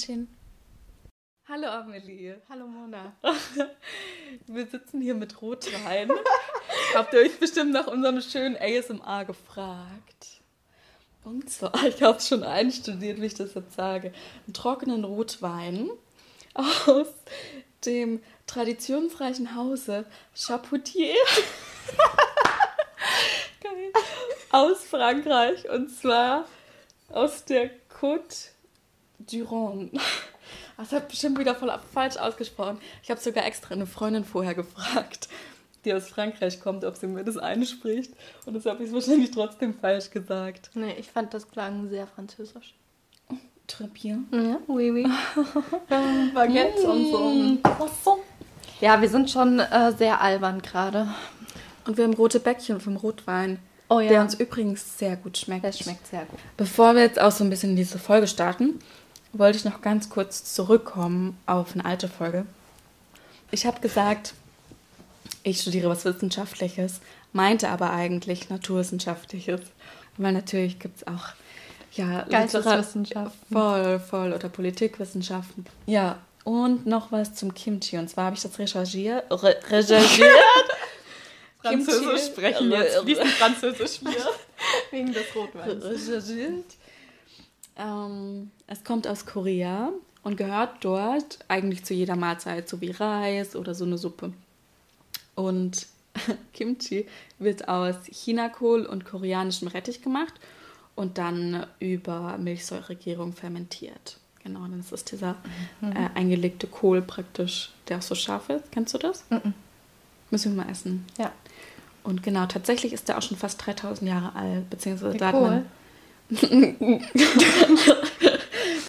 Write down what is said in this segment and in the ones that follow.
Chin. Hallo Amelie. Hallo Mona. Wir sitzen hier mit Rotwein. Habt ihr euch bestimmt nach unserem schönen ASMR gefragt? Und zwar, ich habe es schon einstudiert, wie ich das jetzt sage, einen trockenen Rotwein aus dem traditionsreichen Hause Chapoutier aus Frankreich und zwar aus der Côte d'Iron. Das hat bestimmt wieder voll falsch ausgesprochen. Ich habe sogar extra eine Freundin vorher gefragt, die aus Frankreich kommt, ob sie mir das einspricht. Und das habe ich wahrscheinlich trotzdem falsch gesagt. Nee, ich fand das klang sehr französisch. Très bien. Ja, oui, oui. Baguette und so. Croissant. Ja, wir sind schon äh, sehr albern gerade. Und wir haben rote Bäckchen vom Rotwein. Oh ja. Der uns übrigens sehr gut schmeckt. Der schmeckt sehr gut. Bevor wir jetzt auch so ein bisschen in diese Folge starten, wollte ich noch ganz kurz zurückkommen auf eine alte Folge. Ich habe gesagt, ich studiere was Wissenschaftliches, meinte aber eigentlich Naturwissenschaftliches. Weil natürlich gibt es auch ja, Geisteswissenschaften. Voll, voll. Oder Politikwissenschaften. Ja, und noch was zum Kimchi. Und zwar habe ich das recherchiert. Re recherchiert. Französisch sprechen jetzt. Fließend Französisch hier. Wegen des Rotweins. recherchiert. Ähm, es kommt aus Korea und gehört dort eigentlich zu jeder Mahlzeit, so wie Reis oder so eine Suppe. Und Kimchi wird aus Chinakohl und koreanischem Rettich gemacht und dann über Milchsäuregärung fermentiert. Genau, dann ist es dieser äh, eingelegte Kohl praktisch, der auch so scharf ist. Kennst du das? Mhm. Müssen wir mal essen. Ja. Und genau, tatsächlich ist der auch schon fast 3000 Jahre alt, beziehungsweise Der da hat man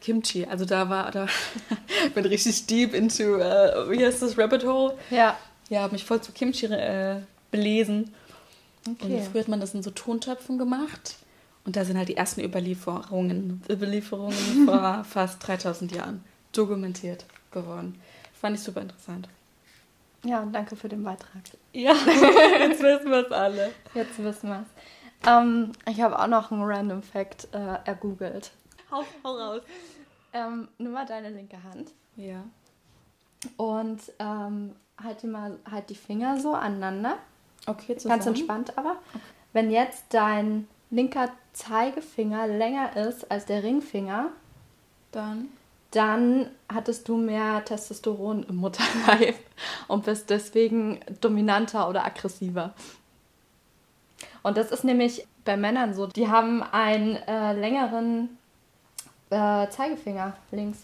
Kimchi, also da war, da bin richtig deep into, äh, wie heißt das, Rabbit Hole? Ja. Ja, habe mich voll zu Kimchi äh, belesen. Und Okay. früher hat man das in so Tontöpfen gemacht. Und da sind halt die ersten Überlieferungen, Überlieferungen vor fast 3000 Jahren dokumentiert geworden. Fand ich super interessant. Ja, danke für den Beitrag. Ja, jetzt wissen wir es alle. Jetzt wissen wir es. Ähm, ich habe auch noch einen Random Fact äh, ergoogelt. Hau, hau raus. Ähm, nimm mal deine linke Hand Ja. und ähm, halt, die mal, halt die Finger so aneinander. Okay, zusammen. Ganz entspannt aber. Wenn jetzt dein linker Zeigefinger länger ist als der Ringfinger, Dann. dann hattest du mehr Testosteron im Mutterleib und bist deswegen dominanter oder aggressiver. Und das ist nämlich bei Männern so. Die haben einen äh, längeren äh, Zeigefinger links.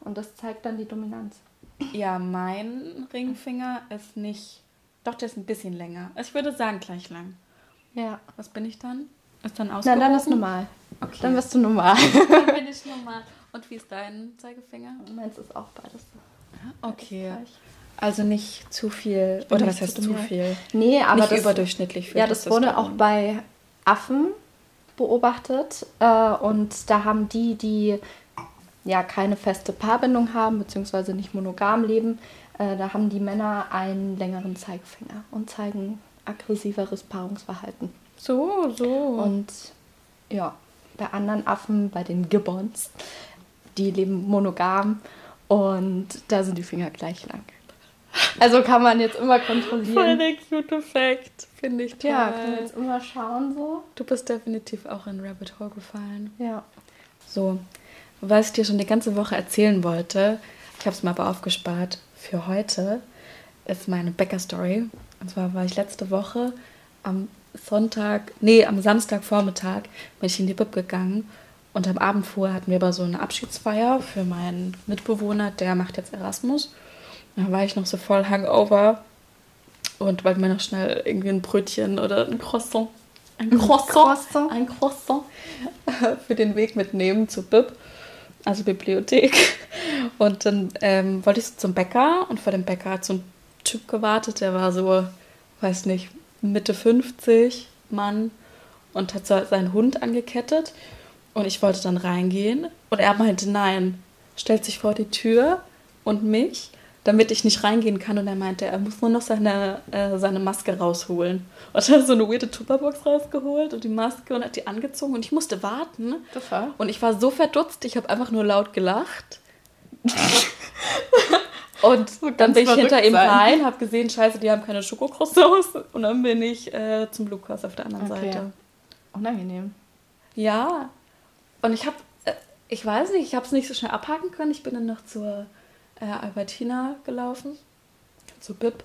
Und das zeigt dann die Dominanz. Ja, mein Ringfinger ist nicht. Doch, der ist ein bisschen länger. Also ich würde sagen, gleich lang. Ja. Was bin ich dann? Ist dann Na, ausgewogen? dann ist normal. Okay. Dann bist du normal. Dann bin ich normal. Und wie ist dein Zeigefinger? Meins ist auch beides so. Okay. Also nicht zu viel. Oder was heißt zu viel? Nee, aber nicht das, überdurchschnittlich viel. Ja, das wurde auch bei Affen beobachtet. Äh, und da haben die, die ja keine feste Paarbindung haben, beziehungsweise nicht monogam leben, äh, da haben die Männer einen längeren Zeigefinger und zeigen aggressiveres Paarungsverhalten. So, so. Und ja, bei anderen Affen, bei den Gibbons, die leben monogam und da sind die Finger gleich lang. Also kann man jetzt immer Voll kontrollieren. der cute Fact. Finde ich toll. Ja, können wir jetzt immer schauen so. Du bist definitiv auch in Rabbit Hole gefallen. Ja. So, was ich dir schon die ganze Woche erzählen wollte, ich habe es mir aber aufgespart für heute, ist meine Bäcker-Story. Und zwar war ich letzte Woche am Sonntag, nee, am Samstagvormittag bin ich in die Bib gegangen und am Abend vorher hatten wir aber so eine Abschiedsfeier für meinen Mitbewohner, der macht jetzt Erasmus. Da war ich noch so voll Hangover und wollte mir noch schnell irgendwie ein Brötchen oder ein Croissant, ein Croissant, Croissant. ein Croissant für den Weg mitnehmen zur Bib, also Bibliothek. Und dann ähm, wollte ich so zum Bäcker und vor dem Bäcker hat so ein Typ gewartet, der war so, weiß nicht, Mitte 50, Mann und hat so seinen Hund angekettet. Und ich wollte dann reingehen und er meinte, nein, stellt sich vor die Tür und mich, damit ich nicht reingehen kann. Und er meinte, er muss nur noch seine, äh, seine Maske rausholen. Und hat so eine weirde Tupperbox rausgeholt und die Maske und hat die angezogen und ich musste warten. War. Und ich war so verdutzt, ich habe einfach nur laut gelacht. Und So dann bin ich hinter ihm rein, habe gesehen, scheiße, die haben keine Schokocroissants. Und dann bin ich äh, zum Lukas auf der anderen Okay. Seite. Unangenehm. Ja. Und ich habe, äh, ich weiß nicht, ich habe es nicht so schnell abhaken können. Ich bin dann noch zur äh, Albertina gelaufen, zu Bib.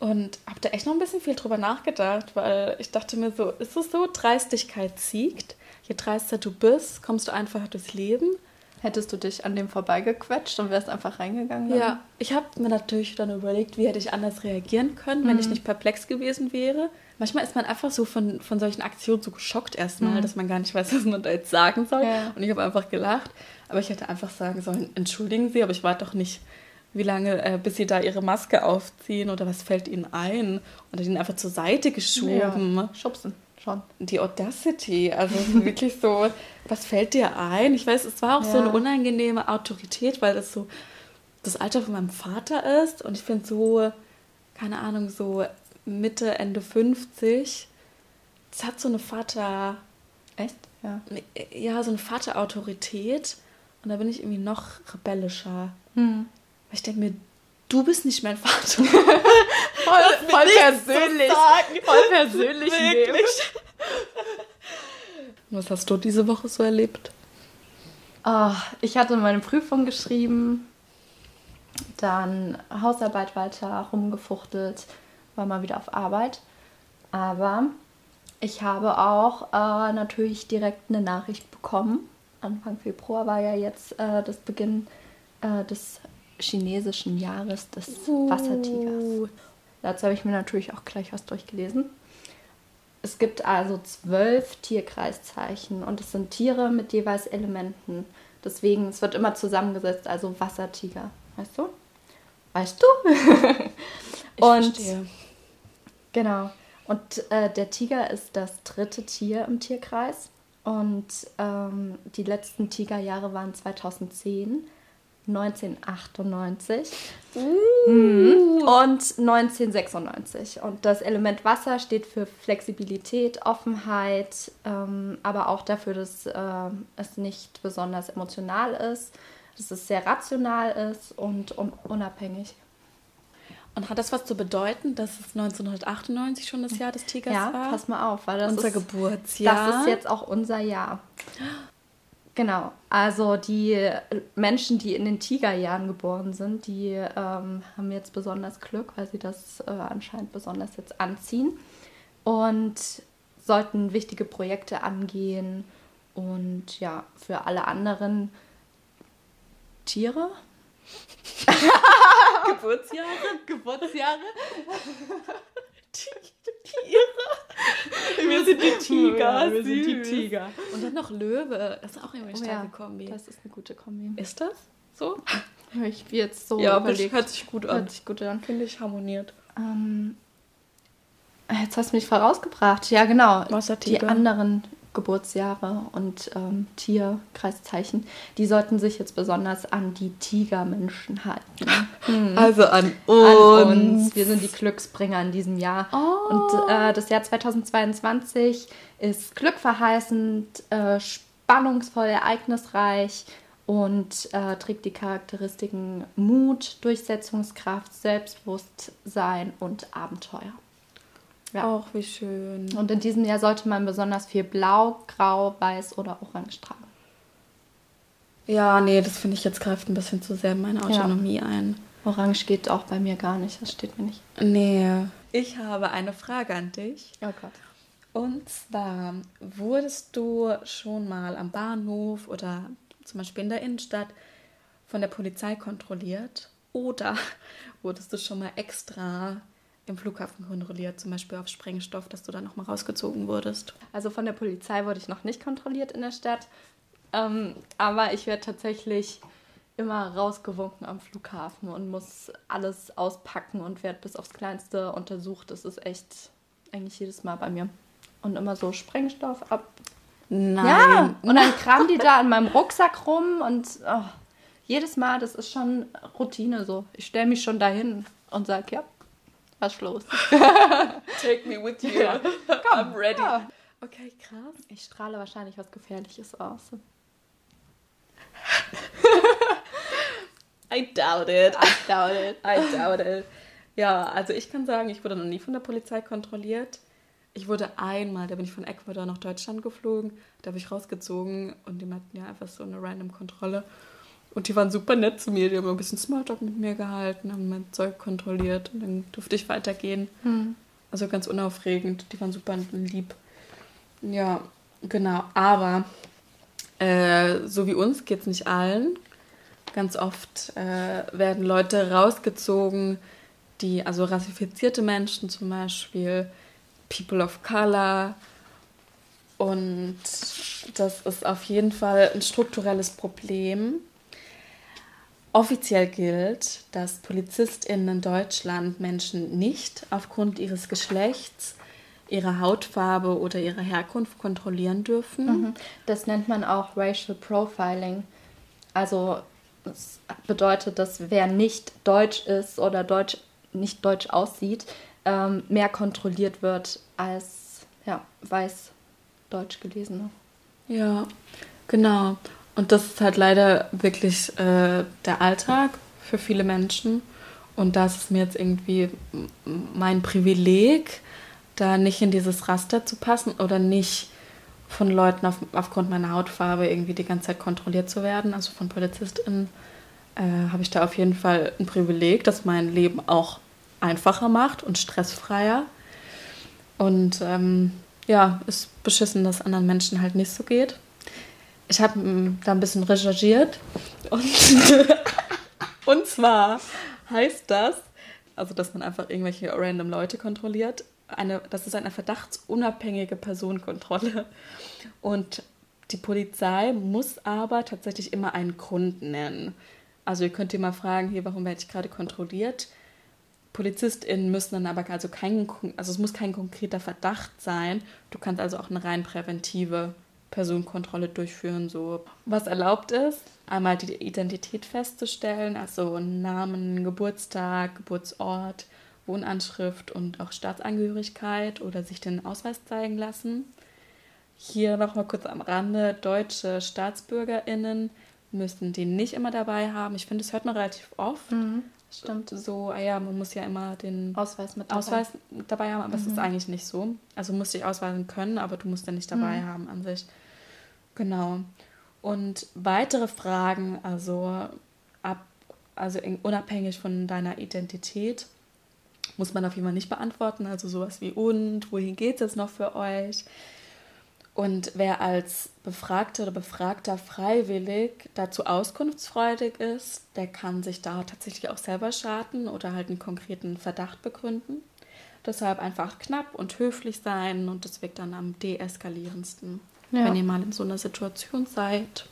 Und habe da echt noch ein bisschen viel drüber nachgedacht, weil ich dachte mir so, ist es so, Dreistigkeit siegt? Je dreister du bist, kommst du einfacher durchs Leben. Hättest du dich an dem vorbeigequetscht und wärst einfach reingegangen? dann? Ja, ich habe mir natürlich dann überlegt, wie hätte ich anders reagieren können, wenn ich nicht perplex gewesen wäre. Manchmal ist man einfach so von, von solchen Aktionen so geschockt erstmal, dass man gar nicht weiß, was man da jetzt sagen soll. Ja. Und ich habe einfach gelacht. Aber ich hätte einfach sagen sollen, entschuldigen Sie, aber ich war doch nicht, wie lange, äh, bis Sie da Ihre Maske aufziehen oder was fällt Ihnen ein? Oder den einfach zur Seite geschoben. Ja, schubsen, schon. Die Audacity, also wirklich so, was fällt dir ein? Ich weiß, es war auch so Ja. eine unangenehme Autorität, weil es so das Alter von meinem Vater ist und ich finde so, keine Ahnung, so Mitte, Ende 50, das hat so eine Vater, Echt? Ja. ja, so eine Vaterautorität und da bin ich irgendwie noch rebellischer. Hm. Weil ich denke mir, du bist nicht mein Vater. Voll, voll persönlich. sagen. Voll persönlich. Wirklich. Was hast du diese Woche so erlebt? Ah, ich hatte meine Prüfung geschrieben, dann Hausarbeit weiter rumgefuchtelt, war mal wieder auf Arbeit. Aber ich habe auch äh, natürlich direkt eine Nachricht bekommen. Anfang Februar war ja jetzt äh, das Beginn äh, des chinesischen Jahres des Wassertigers. Dazu habe ich mir natürlich auch gleich was durchgelesen. Es gibt also zwölf Tierkreiszeichen und es sind Tiere mit jeweils Elementen. Deswegen, es wird immer zusammengesetzt, also Wassertiger. Weißt du? Weißt du? Ich und verstehe. Genau. Und äh, der Tiger ist das dritte Tier im Tierkreis. Und ähm, die letzten Tigerjahre waren 2010, 1998 Mhm. und 1996. Und das Element Wasser steht für Flexibilität, Offenheit, ähm, aber auch dafür, dass äh, es nicht besonders emotional ist, dass es sehr rational ist und un unabhängig. Und hat das was zu bedeuten, dass es 1998 schon das Jahr des Tigers ja, war? pass mal auf, weil das Unser ist, Geburtsjahr. Das ist jetzt auch unser Jahr. Genau, also die Menschen, die in den Tigerjahren geboren sind, die ähm, haben jetzt besonders Glück, weil sie das äh, anscheinend besonders jetzt anziehen und sollten wichtige Projekte angehen und ja, für alle anderen Tiere, Geburtsjahre? Geburtsjahre, Tiere. Wir sind die Tiger. Ja, wir sind die. Tiger. Und dann noch Löwe. Das ist auch irgendwie eine Oh starke ja, Kombi. das ist eine gute Kombi. ist das so? Habe ich jetzt so ja, überlegt. hört sich gut an. Hört sich gut an. Finde ich harmoniert. Ähm, jetzt hast du mich vorausgebracht. Ja, genau. Die anderen Geburtsjahre und ähm, Tierkreiszeichen, die sollten sich jetzt besonders an die Tigermenschen halten. Also an An uns. Wir sind die Glücksbringer in diesem Jahr. Oh. Und äh, das Jahr 2022 ist glückverheißend, äh, spannungsvoll, ereignisreich und äh, trägt die Charakteristiken Mut, Durchsetzungskraft, Selbstbewusstsein und Abenteuer. Ja. Auch wie schön. Und in diesem Jahr sollte man besonders viel Blau, Grau, Weiß oder Orange tragen. Ja, nee, das finde ich jetzt greift ein bisschen zu sehr in meine Autonomie ein. Orange geht auch bei mir gar nicht, das steht mir nicht. Nee. Ich habe eine Frage an dich. Oh Gott. Und zwar, wurdest du schon mal am Bahnhof oder zum Beispiel in der Innenstadt von der Polizei kontrolliert? Oder wurdest du schon mal extra im Flughafen kontrolliert, zum Beispiel auf Sprengstoff, dass du da nochmal rausgezogen wurdest? Also von der Polizei wurde ich noch nicht kontrolliert in der Stadt. Ähm, aber ich werde tatsächlich immer rausgewunken am Flughafen und muss alles auspacken und werde bis aufs Kleinste untersucht. Das ist echt eigentlich jedes Mal bei mir. Und immer so Sprengstoff ab. Nein. Ja, und dann kramen die da in meinem Rucksack rum und oh, jedes Mal, das ist schon Routine so. Ich stelle mich schon dahin und sage, ja, was ist los? Take me with you. Ja. I'm ready. Ja. Okay, krass. Ich strahle wahrscheinlich was Gefährliches aus. I doubt it. I doubt it. I doubt it. Ja, also ich kann sagen, ich wurde noch nie von der Polizei kontrolliert. Ich wurde einmal, da bin ich von Ecuador nach Deutschland geflogen, da habe ich rausgezogen und die hatten ja einfach so eine random Kontrolle. Und die waren super nett zu mir, die haben ein bisschen Smalltalk mit mir gehalten, haben mein Zeug kontrolliert und dann durfte ich weitergehen. Hm. Also ganz unaufregend, die waren super lieb. Ja, genau, aber äh, so wie uns geht es nicht allen. Ganz oft äh, werden Leute rausgezogen, die, also rassifizierte Menschen zum Beispiel, People of Color. Und das ist auf jeden Fall ein strukturelles Problem. Offiziell gilt, dass PolizistInnen in Deutschland Menschen nicht aufgrund ihres Geschlechts, ihrer Hautfarbe oder ihrer Herkunft kontrollieren dürfen. Mhm. Das nennt man auch Racial Profiling. Also das bedeutet, dass wer nicht deutsch ist oder deutsch, nicht deutsch aussieht, ähm, mehr kontrolliert wird als ja, weiß deutsch gelesene. Ja, genau. Und das ist halt leider wirklich äh, der Alltag für viele Menschen. Und das ist mir jetzt irgendwie mein Privileg, da nicht in dieses Raster zu passen oder nicht von Leuten auf, aufgrund meiner Hautfarbe irgendwie die ganze Zeit kontrolliert zu werden. Also von PolizistInnen äh, habe ich da auf jeden Fall ein Privileg, das mein Leben auch einfacher macht und stressfreier. Und ähm, ja, ist beschissen, dass anderen Menschen halt nicht so geht. Ich habe hm, da ein bisschen recherchiert und, und zwar heißt das, also dass man einfach irgendwelche random Leute kontrolliert, eine, das ist eine verdachtsunabhängige Personenkontrolle. Und die Polizei muss aber tatsächlich immer einen Grund nennen. Also ihr könnt ihr mal fragen, hier, warum werde ich gerade kontrolliert? PolizistInnen müssen dann aber also kein, also es muss kein konkreter Verdacht sein. Du kannst also auch eine rein präventive Personenkontrolle durchführen, so was erlaubt ist. Einmal die Identität festzustellen, also Namen, Geburtstag, Geburtsort, Wohnanschrift und auch Staatsangehörigkeit oder sich den Ausweis zeigen lassen. Hier noch mal kurz am Rande, deutsche StaatsbürgerInnen müssen den nicht immer dabei haben. Ich finde, das hört man relativ oft. Mhm. Stimmt. So, ah ja, man muss ja immer den Ausweis mit dabei, Ausweis dabei haben, aber es mhm. ist eigentlich nicht so. Also du musst dich ausweisen können, aber du musst den nicht dabei mhm. haben an sich. Genau. Und weitere Fragen, also ab, also unabhängig von deiner Identität, muss man auf jeden Fall nicht beantworten. Also sowas wie und, wohin geht es noch für euch? Und wer als Befragte oder Befragter freiwillig dazu auskunftsfreudig ist, der kann sich da tatsächlich auch selber schaden oder halt einen konkreten Verdacht begründen. Deshalb einfach knapp und höflich sein und das wirkt dann am deeskalierendsten, ja. wenn ihr mal in so einer Situation seid.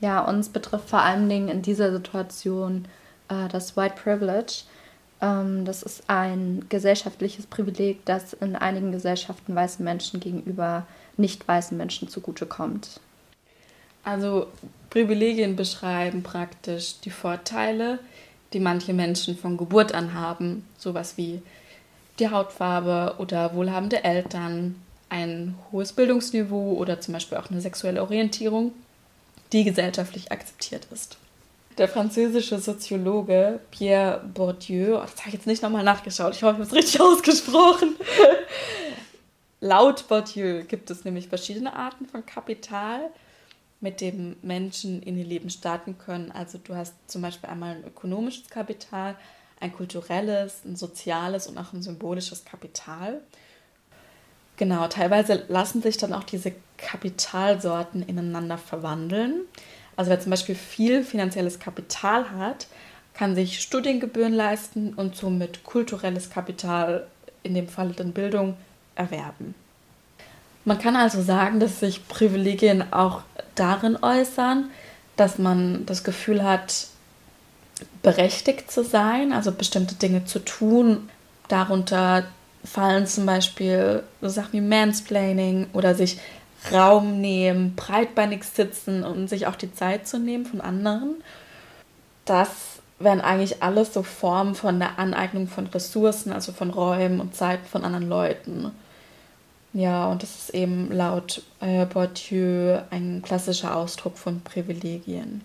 Ja, uns betrifft vor allen Dingen in dieser Situation äh, das White Privilege. Ähm, das ist ein gesellschaftliches Privileg, das in einigen Gesellschaften weißen Menschen gegenüber nicht weißen Menschen zugutekommt. Also Privilegien beschreiben praktisch die Vorteile, die manche Menschen von Geburt an haben, sowas wie die Hautfarbe oder wohlhabende Eltern, ein hohes Bildungsniveau oder zum Beispiel auch eine sexuelle Orientierung, die gesellschaftlich akzeptiert ist. Der französische Soziologe Pierre Bourdieu, oh, das habe ich jetzt nicht nochmal nachgeschaut, ich hoffe, ich habe es richtig ausgesprochen. Laut Bourdieu gibt es nämlich verschiedene Arten von Kapital, mit dem Menschen in ihr Leben starten können. Also du hast zum Beispiel einmal ein ökonomisches Kapital, ein kulturelles, ein soziales und auch ein symbolisches Kapital. Genau, teilweise lassen sich dann auch diese Kapitalsorten ineinander verwandeln. Also wer zum Beispiel viel finanzielles Kapital hat, kann sich Studiengebühren leisten und somit kulturelles Kapital, in dem Falle dann Bildung, erwerben. Man kann also sagen, dass sich Privilegien auch darin äußern, dass man das Gefühl hat, berechtigt zu sein, also bestimmte Dinge zu tun. Darunter fallen zum Beispiel so Sachen wie Mansplaining oder sich Raum nehmen, breitbeinig sitzen und sich auch die Zeit zu nehmen von anderen. Das wären eigentlich alles so Formen von der Aneignung von Ressourcen, also von Räumen und Zeiten von anderen Leuten. Ja, und das ist eben laut äh, Bourdieu ein klassischer Ausdruck von Privilegien.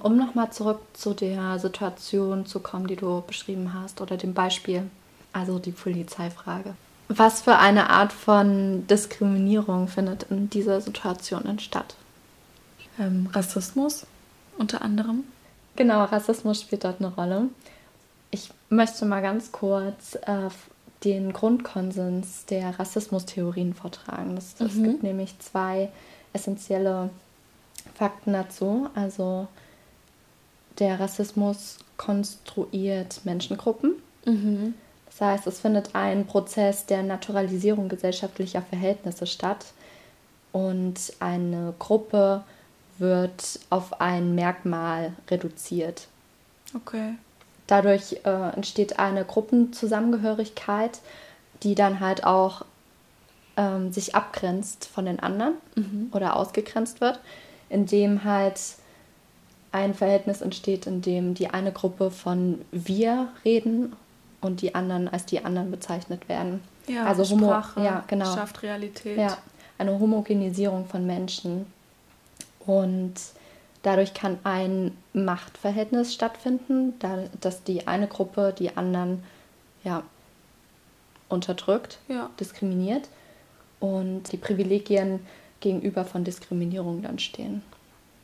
Um nochmal zurück zu der Situation zu kommen, die du beschrieben hast, oder dem Beispiel, also die Polizeifrage. Was für eine Art von Diskriminierung findet in dieser Situation statt? Ähm, Rassismus unter anderem. Genau, Rassismus spielt dort eine Rolle. Ich möchte mal ganz kurz äh, den Grundkonsens der Rassismustheorien vortragen. Es mhm. gibt nämlich zwei essentielle Fakten dazu. Also der Rassismus konstruiert Menschengruppen. Mhm. Das heißt, es findet ein Prozess der Naturalisierung gesellschaftlicher Verhältnisse statt und eine Gruppe wird auf ein Merkmal reduziert. Okay. Dadurch äh, entsteht eine Gruppenzusammengehörigkeit, die dann halt auch ähm, sich abgrenzt von den anderen mhm. oder ausgegrenzt wird, indem halt ein Verhältnis entsteht, in dem die eine Gruppe von wir reden und die anderen als die anderen bezeichnet werden. Ja, also Homo Sprache ja, genau. schafft Realität. Ja, eine Homogenisierung von Menschen. Und dadurch kann ein Machtverhältnis stattfinden, da, dass die eine Gruppe die anderen ja, unterdrückt, ja. diskriminiert und die Privilegien gegenüber von Diskriminierung dann stehen.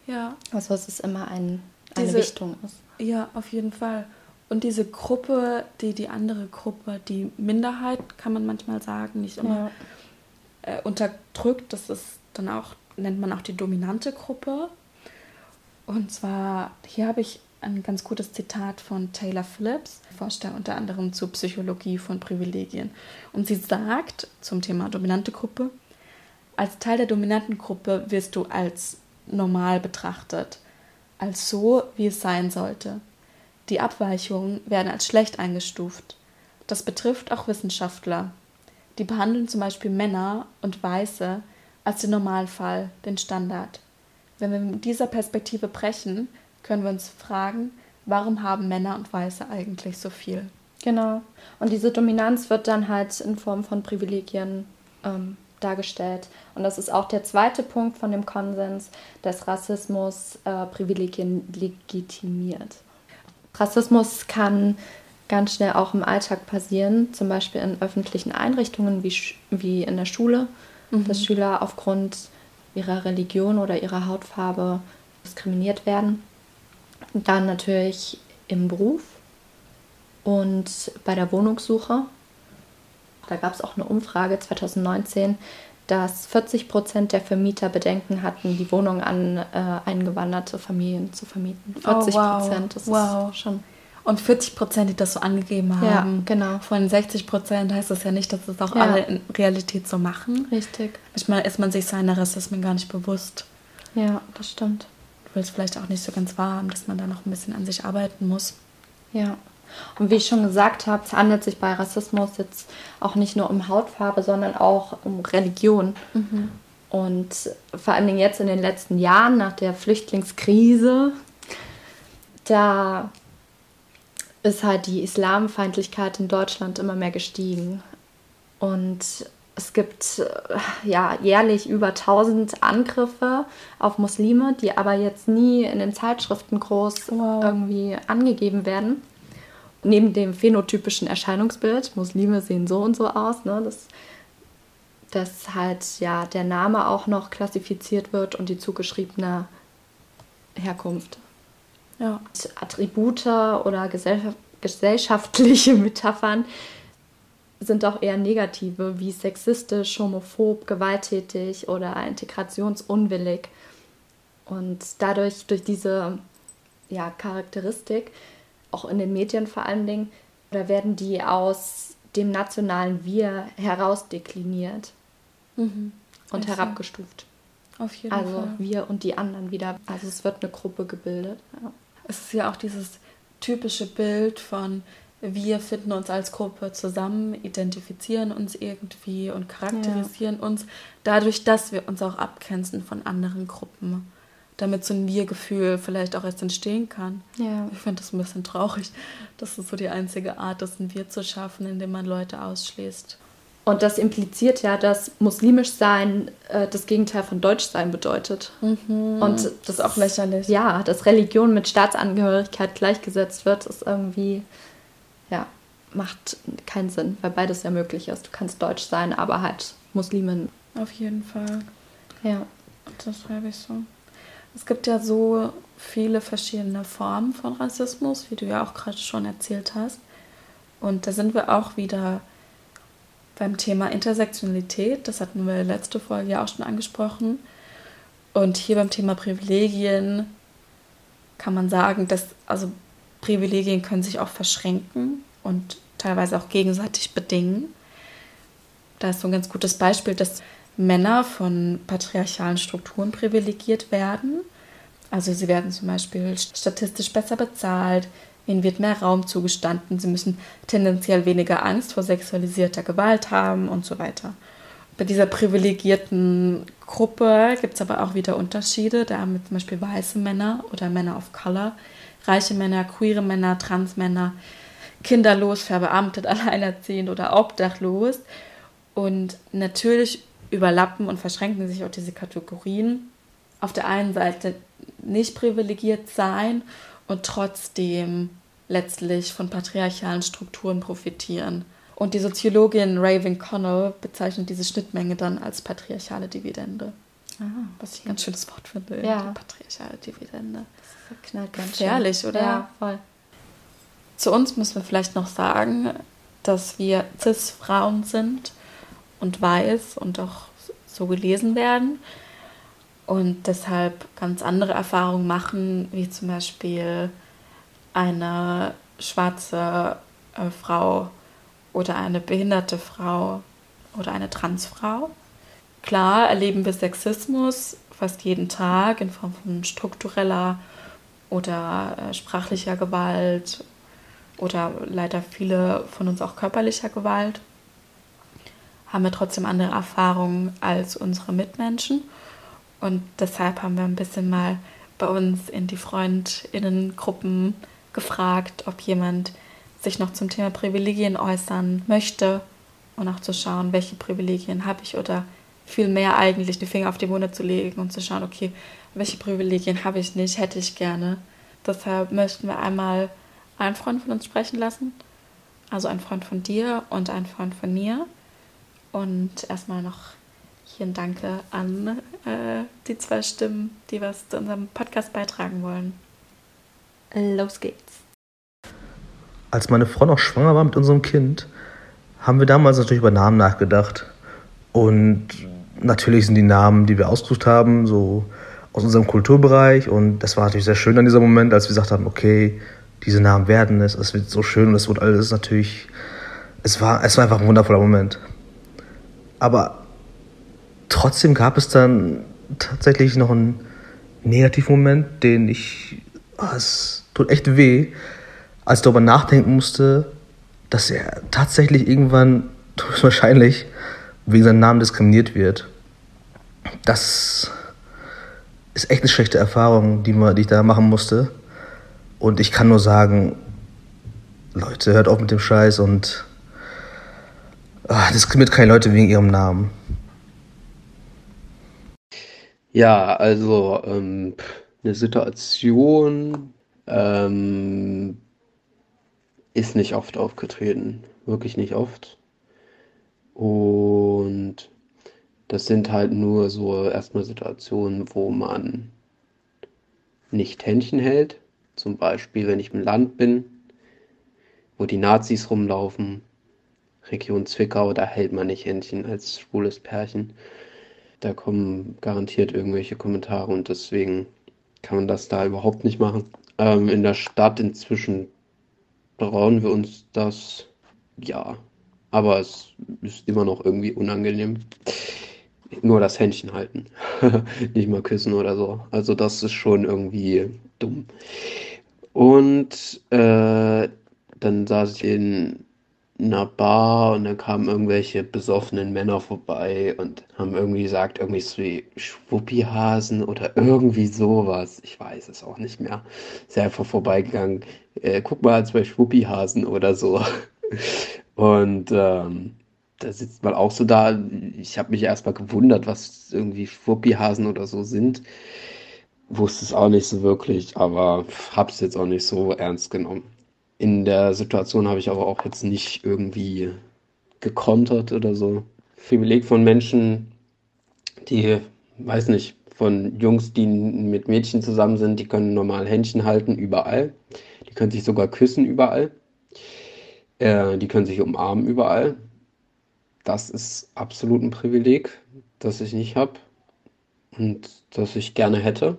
Ja. Also es ist immer ein, eine Diese, Wichtung ist. Ja, auf jeden Fall. Und diese Gruppe, die die andere Gruppe, die Minderheit, kann man manchmal sagen, nicht immer ja. äh, unterdrückt, das ist dann auch, nennt man auch die dominante Gruppe. Und zwar, hier habe ich ein ganz gutes Zitat von Taylor Phillips, forscht er unter anderem zur Psychologie von Privilegien. Und sie sagt zum Thema dominante Gruppe, als Teil der dominanten Gruppe wirst du als normal betrachtet, als so, wie es sein sollte. Die Abweichungen werden als schlecht eingestuft. Das betrifft auch Wissenschaftler. Die behandeln zum Beispiel Männer und Weiße als den Normalfall, den Standard. Wenn wir mit dieser Perspektive brechen, können wir uns fragen, warum haben Männer und Weiße eigentlich so viel? Genau. Und diese Dominanz wird dann halt in Form von Privilegien ähm, dargestellt. Und das ist auch der zweite Punkt von dem Konsens, dass Rassismus äh, Privilegien legitimiert. Rassismus kann ganz schnell auch im Alltag passieren, zum Beispiel in öffentlichen Einrichtungen wie, wie in der Schule, mhm. dass Schüler aufgrund ihrer Religion oder ihrer Hautfarbe diskriminiert werden. Dann natürlich im Beruf und bei der Wohnungssuche. Da gab es auch eine Umfrage 2019, dass 40 Prozent der Vermieter Bedenken hatten, die Wohnung an äh, eingewanderte Familien zu vermieten. 40 Prozent, oh, wow. das wow. ist schon. Und 40 Prozent, die das so angegeben haben. Ja, genau. Von 60 Prozent heißt das ja nicht, dass es auch ja. alle in Realität so machen. Richtig. Manchmal ist man sich seiner Rassismen gar nicht bewusst. Ja, das stimmt. Du willst vielleicht auch nicht so ganz wahr haben, dass man da noch ein bisschen an sich arbeiten muss. Ja. Und wie ich schon gesagt habe, es handelt sich bei Rassismus jetzt auch nicht nur um Hautfarbe, sondern auch um Religion. Mhm. Und vor allen Dingen jetzt in den letzten Jahren nach der Flüchtlingskrise, da ist halt die Islamfeindlichkeit in Deutschland immer mehr gestiegen. Und es gibt äh, ja jährlich über 1000 Angriffe auf Muslime, die aber jetzt nie in den Zeitschriften groß wow. irgendwie angegeben werden neben dem phänotypischen Erscheinungsbild, Muslime sehen so und so aus, ne, dass, dass halt ja der Name auch noch klassifiziert wird und die zugeschriebene Herkunft. Ja. Attribute oder gesellschaftliche Metaphern sind auch eher negative, wie sexistisch, homophob, gewalttätig oder integrationsunwillig. Und dadurch, durch diese ja, Charakteristik, auch in den Medien vor allen Dingen, da werden die aus dem nationalen Wir herausdekliniert mhm. und also. herabgestuft. Auf jeden also Fall. Also wir und die anderen wieder. Also es wird eine Gruppe gebildet. Ja. Es ist ja auch dieses typische Bild von wir finden uns als Gruppe zusammen, identifizieren uns irgendwie und charakterisieren ja. uns dadurch, dass wir uns auch abgrenzen von anderen Gruppen damit so ein Wir-Gefühl vielleicht auch erst entstehen kann. Ja. Ich finde das ein bisschen traurig. Das ist so die einzige Art, das ein Wir zu schaffen, indem man Leute ausschließt. Und das impliziert ja, dass muslimisch sein äh, das Gegenteil von deutsch sein bedeutet. Mhm. Und das ist auch lächerlich. Ja, dass Religion mit Staatsangehörigkeit gleichgesetzt wird, ist irgendwie, ja, macht keinen Sinn, weil beides ja möglich ist. Du kannst deutsch sein, aber halt Muslimin. Auf jeden Fall. Ja. Das schreibe ich so. Es gibt ja so viele verschiedene Formen von Rassismus, wie du ja auch gerade schon erzählt hast. Und da sind wir auch wieder beim Thema Intersektionalität. Das hatten wir letzte Folge ja auch schon angesprochen. Und hier beim Thema Privilegien kann man sagen, dass also Privilegien können sich auch verschränken und teilweise auch gegenseitig bedingen. Da ist so ein ganz gutes Beispiel, dass Männer von patriarchalen Strukturen privilegiert werden. Also sie werden zum Beispiel statistisch besser bezahlt, Ihnen wird mehr Raum zugestanden, sie müssen tendenziell weniger Angst vor sexualisierter Gewalt haben und so weiter. Bei dieser privilegierten Gruppe gibt es aber auch wieder Unterschiede. Da haben wir zum Beispiel weiße Männer oder Männer of Color, reiche Männer, queere Männer, Transmänner, kinderlos, verbeamtet, alleinerziehend oder obdachlos. Und natürlich überlappen und verschränken sich auch diese Kategorien. Auf der einen Seite nicht privilegiert sein und trotzdem letztlich von patriarchalen Strukturen profitieren. Und die Soziologin Raven Connell bezeichnet diese Schnittmenge dann als patriarchale Dividende. Ah, was ich ein ganz schönes Wort finde. Ja. patriarchale Dividende. Das knallt ganz Gefährlich, schön. oder? Ja, voll. Zu uns müssen wir vielleicht noch sagen, dass wir Cis-Frauen sind und weiß und auch so gelesen werden und deshalb ganz andere Erfahrungen machen, wie zum Beispiel eine schwarze äh, Frau oder eine behinderte Frau oder eine Transfrau. Klar erleben wir Sexismus fast jeden Tag in Form von struktureller oder äh, sprachlicher Gewalt oder leider viele von uns auch körperlicher Gewalt. Haben wir trotzdem andere Erfahrungen als unsere Mitmenschen und deshalb haben wir ein bisschen mal bei uns in die Freundinnengruppen gefragt, ob jemand sich noch zum Thema Privilegien äußern möchte und auch zu schauen, welche Privilegien habe ich oder viel mehr eigentlich die Finger auf die Wunde zu legen und zu schauen, okay, welche Privilegien habe ich nicht, hätte ich gerne. Deshalb möchten wir einmal einen Freund von uns sprechen lassen, also einen Freund von dir und einen Freund von mir. Und erstmal noch hier ein Danke an äh, die zwei Stimmen, die was zu unserem Podcast beitragen wollen. Los geht's. Als meine Frau noch schwanger war mit unserem Kind, haben wir damals natürlich über Namen nachgedacht. Und natürlich sind die Namen, die wir ausgesucht haben, so aus unserem Kulturbereich. Und das war natürlich sehr schön an diesem Moment, als wir gesagt haben, okay, diese Namen werden es, es wird so schön und es wird alles natürlich, es war, es war einfach ein wundervoller Moment. Aber trotzdem gab es dann tatsächlich noch einen Negativmoment, den ich, oh, es tut echt weh, als ich darüber nachdenken musste, dass er tatsächlich irgendwann wahrscheinlich wegen seinem Namen diskriminiert wird. Das ist echt eine schlechte Erfahrung, die, man, die ich da machen musste. Und ich kann nur sagen, Leute, hört auf mit dem Scheiß und oh, diskriminiert keine Leute wegen ihrem Namen. Ja, also ähm, eine Situation ähm, ist nicht oft aufgetreten, wirklich nicht oft. Und das sind halt nur so erstmal Situationen, wo man nicht Händchen hält. Zum Beispiel, wenn ich im Land bin, wo die Nazis rumlaufen, Region Zwickau, da hält man nicht Händchen als schwules Pärchen. Da kommen garantiert irgendwelche Kommentare und deswegen kann man das da überhaupt nicht machen. Ähm, in der Stadt inzwischen trauen wir uns das, ja, aber es ist immer noch irgendwie unangenehm. Nur das Händchen halten, nicht mal küssen oder so. Also das ist schon irgendwie dumm. Und äh, dann saß ich in einer Bar und dann kamen irgendwelche besoffenen Männer vorbei und haben irgendwie gesagt, irgendwie so wie Schwuppihasen oder irgendwie sowas. Ich weiß es auch nicht mehr. Ist einfach vorbeigegangen. Äh, guck mal, zwei Schwuppihasen oder so. Und ähm, da sitzt man auch so da. Ich habe mich erstmal gewundert, was irgendwie Fuppihasen oder so sind. Wusste es auch nicht so wirklich, aber habe es jetzt auch nicht so ernst genommen. In der Situation habe ich aber auch jetzt nicht irgendwie gekontert oder so. Privileg von Menschen, die, weiß nicht, von Jungs, die mit Mädchen zusammen sind, die können normal Händchen halten überall. Die können sich sogar küssen überall. Äh, die können sich umarmen überall. Das ist absolut ein Privileg, das ich nicht habe und das ich gerne hätte.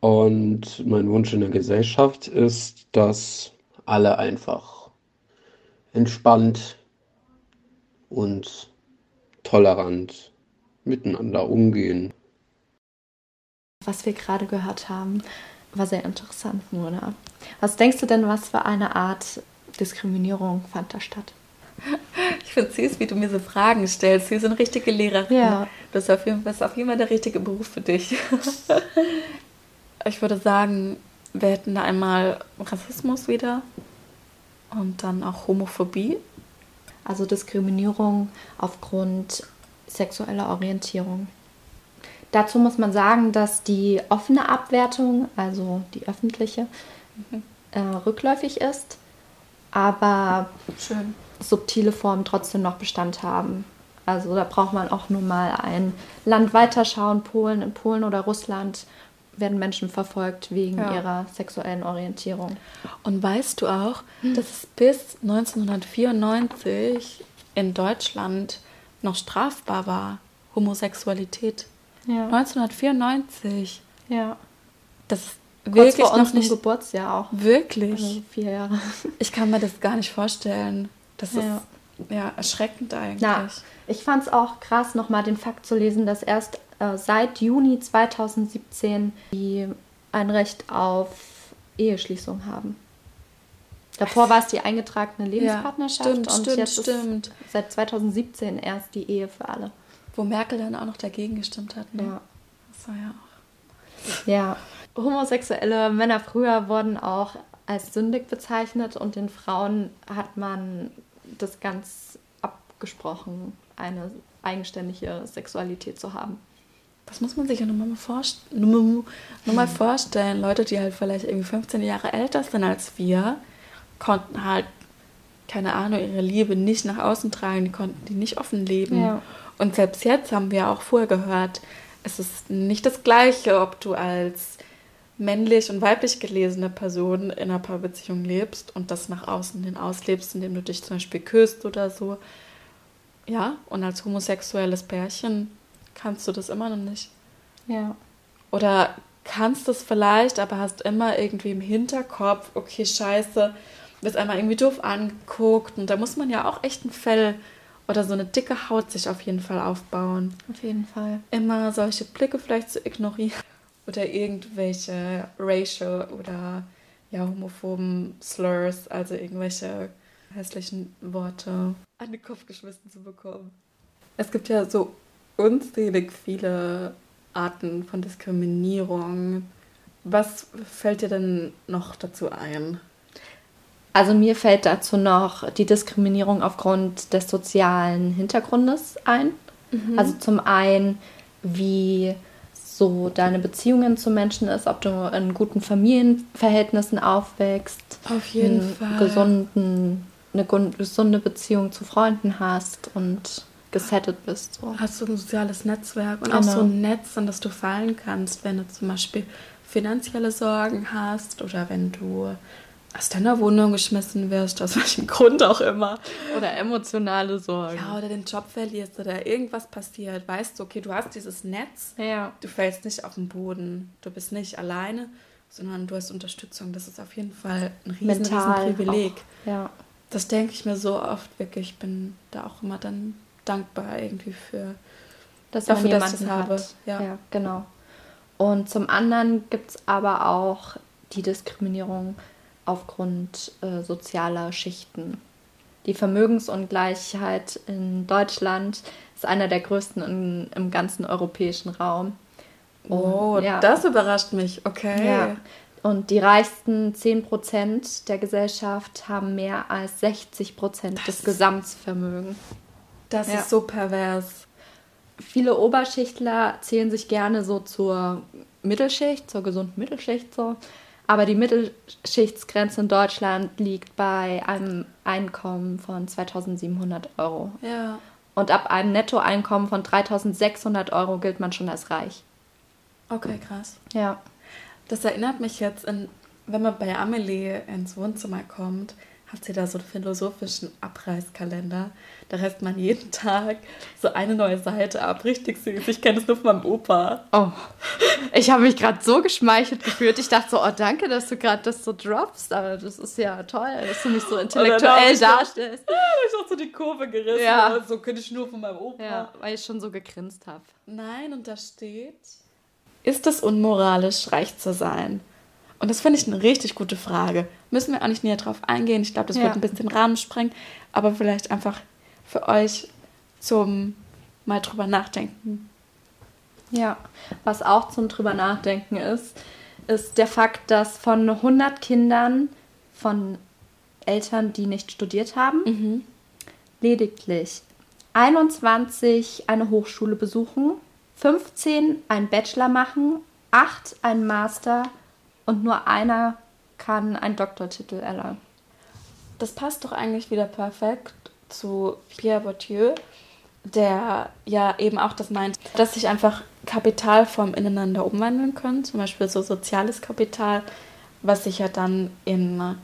Und mein Wunsch in der Gesellschaft ist, dass alle einfach entspannt und tolerant miteinander umgehen. Was wir gerade gehört haben, war sehr interessant, Mona. Was denkst du denn, was für eine Art Diskriminierung fand da statt? Ich finde es süß, wie du mir so Fragen stellst. Sie sind richtige Lehrerin. Ja. Das ist auf jeden Fall, ist auf jeden Fall der richtige Beruf für dich. ich würde sagen, wir hätten da einmal Rassismus wieder und dann auch Homophobie. Also Diskriminierung aufgrund sexueller Orientierung. Dazu muss man sagen, dass die offene Abwertung, also die öffentliche, mhm. äh, rückläufig ist, aber Schön. subtile Formen trotzdem noch Bestand haben. Also da braucht man auch nur mal ein Land weiterschauen, Polen, in Polen oder Russland werden Menschen verfolgt wegen ja. ihrer sexuellen Orientierung. Und weißt du auch, hm. dass es bis 1994 in Deutschland noch strafbar war, Homosexualität? Ja. 1994. Ja. Das ist wirklich Kurz vor noch nicht Geburtsjahr auch. Wirklich. Also vier Jahre. Ich kann mir das gar nicht vorstellen. Das ja. ist ja erschreckend eigentlich. Ja, ich fand es auch krass, nochmal den Fakt zu lesen, dass erst äh, seit Juni 2017 die ein Recht auf Eheschließung haben. Davor war es die eingetragene Lebenspartnerschaft ja, stimmt, und stimmt, jetzt stimmt. seit 2017 erst die Ehe für alle. Wo Merkel dann auch noch dagegen gestimmt hat. Ne? Ja. Das war ja auch. Ja. Homosexuelle Männer früher wurden auch als sündig bezeichnet und den Frauen hat man das ganz abgesprochen, eine eigenständige Sexualität zu haben. Das muss man sich ja nochmal vorst nur mal hm. vorstellen. Leute, die halt vielleicht irgendwie 15 Jahre älter sind als wir, konnten halt, keine Ahnung, ihre Liebe nicht nach außen tragen, die konnten die nicht offen leben. Ja. Und selbst jetzt haben wir auch vorher gehört, es ist nicht das Gleiche, ob du als männlich und weiblich gelesene Person in einer Paarbeziehung lebst und das nach außen hin auslebst, indem du dich zum Beispiel küsst oder so. Ja, und als homosexuelles Pärchen kannst du das immer noch nicht. Ja. Oder kannst es vielleicht, aber hast immer irgendwie im Hinterkopf, okay, scheiße, wirst einmal irgendwie doof angeguckt und da muss man ja auch echt ein Fell oder so eine dicke Haut sich auf jeden Fall aufbauen. Auf jeden Fall. Immer solche Blicke vielleicht zu ignorieren oder irgendwelche racial oder ja homophoben Slurs, also irgendwelche hässlichen Worte an den Kopf geschmissen zu bekommen. Es gibt ja so unzählig viele Arten von Diskriminierung. Was fällt dir denn noch dazu ein? Also mir fällt dazu noch die Diskriminierung aufgrund des sozialen Hintergrundes ein. Mhm. Also zum einen, wie so deine Beziehungen zu Menschen ist, ob du in guten Familienverhältnissen aufwächst, auf jeden Fall gesunden, eine gesunde Beziehung zu Freunden hast und gesettet bist. So. Hast du ein soziales Netzwerk und genau. auch so ein Netz, an das du fallen kannst, wenn du zum Beispiel finanzielle Sorgen hast oder wenn du aus deiner Wohnung geschmissen wirst, aus welchem Grund auch immer. Oder emotionale Sorgen. Ja, oder den Job verlierst oder irgendwas passiert. Weißt du, okay, du hast dieses Netz, ja. du fällst nicht auf den Boden, du bist nicht alleine, sondern du hast Unterstützung. Das ist auf jeden Fall ein riesen, Mental riesen Privileg. Auch. Ja. Das denke ich mir so oft wirklich. Ich bin da auch immer dann dankbar irgendwie für dass dafür, dass ich das habe. Ja. ja, genau. Und zum anderen gibt es aber auch die Diskriminierung aufgrund äh, sozialer Schichten. Die Vermögensungleichheit in Deutschland ist einer der größten in, im ganzen europäischen Raum. Und, oh, ja. das überrascht mich. Okay. Ja. Und die reichsten 10% der Gesellschaft haben mehr als 60% des Gesamtvermögens. Das Ja. ist so pervers. Viele Oberschichtler zählen sich gerne so zur Mittelschicht, zur gesunden Mittelschicht so. Aber die Mittelschichtsgrenze in Deutschland liegt bei einem Einkommen von 2700 Euro. Ja. Und ab einem Nettoeinkommen von 3600 Euro gilt man schon als reich. Okay, krass. Ja. Das erinnert mich jetzt, in, wenn man bei Amelie ins Wohnzimmer kommt, hat sie da so einen philosophischen Abreißkalender. Da reißt man jeden Tag so eine neue Seite ab. Richtig süß. Ich kenne das nur von meinem Opa. Oh, ich habe mich gerade so geschmeichelt gefühlt. Ich dachte so, oh danke, dass du gerade das so droppst. Aber das ist ja toll, dass du mich so intellektuell ich darstellst. Da habe ich auch so die Kurve gerissen. Ja. So könnte ich nur von meinem Opa. Ja, weil ich schon so gegrinst habe. Nein, und da steht, ist es unmoralisch, reich zu sein? Und das finde ich eine richtig gute Frage. Müssen wir auch nicht näher drauf eingehen. Ich glaube, das Ja. wird ein bisschen Rahmen sprengen. Aber vielleicht einfach für euch zum mal drüber nachdenken. Ja, was auch zum drüber nachdenken ist, ist der Fakt, dass von 100 Kindern von Eltern, die nicht studiert haben, lediglich 21 eine Hochschule besuchen, 15 einen Bachelor machen, 8 einen Master und nur einer kann einen Doktortitel erlangen. Das passt doch eigentlich wieder perfekt zu Pierre Bourdieu, der ja eben auch das meint, dass sich einfach Kapitalformen ineinander umwandeln können, zum Beispiel so soziales Kapital, was sich ja dann in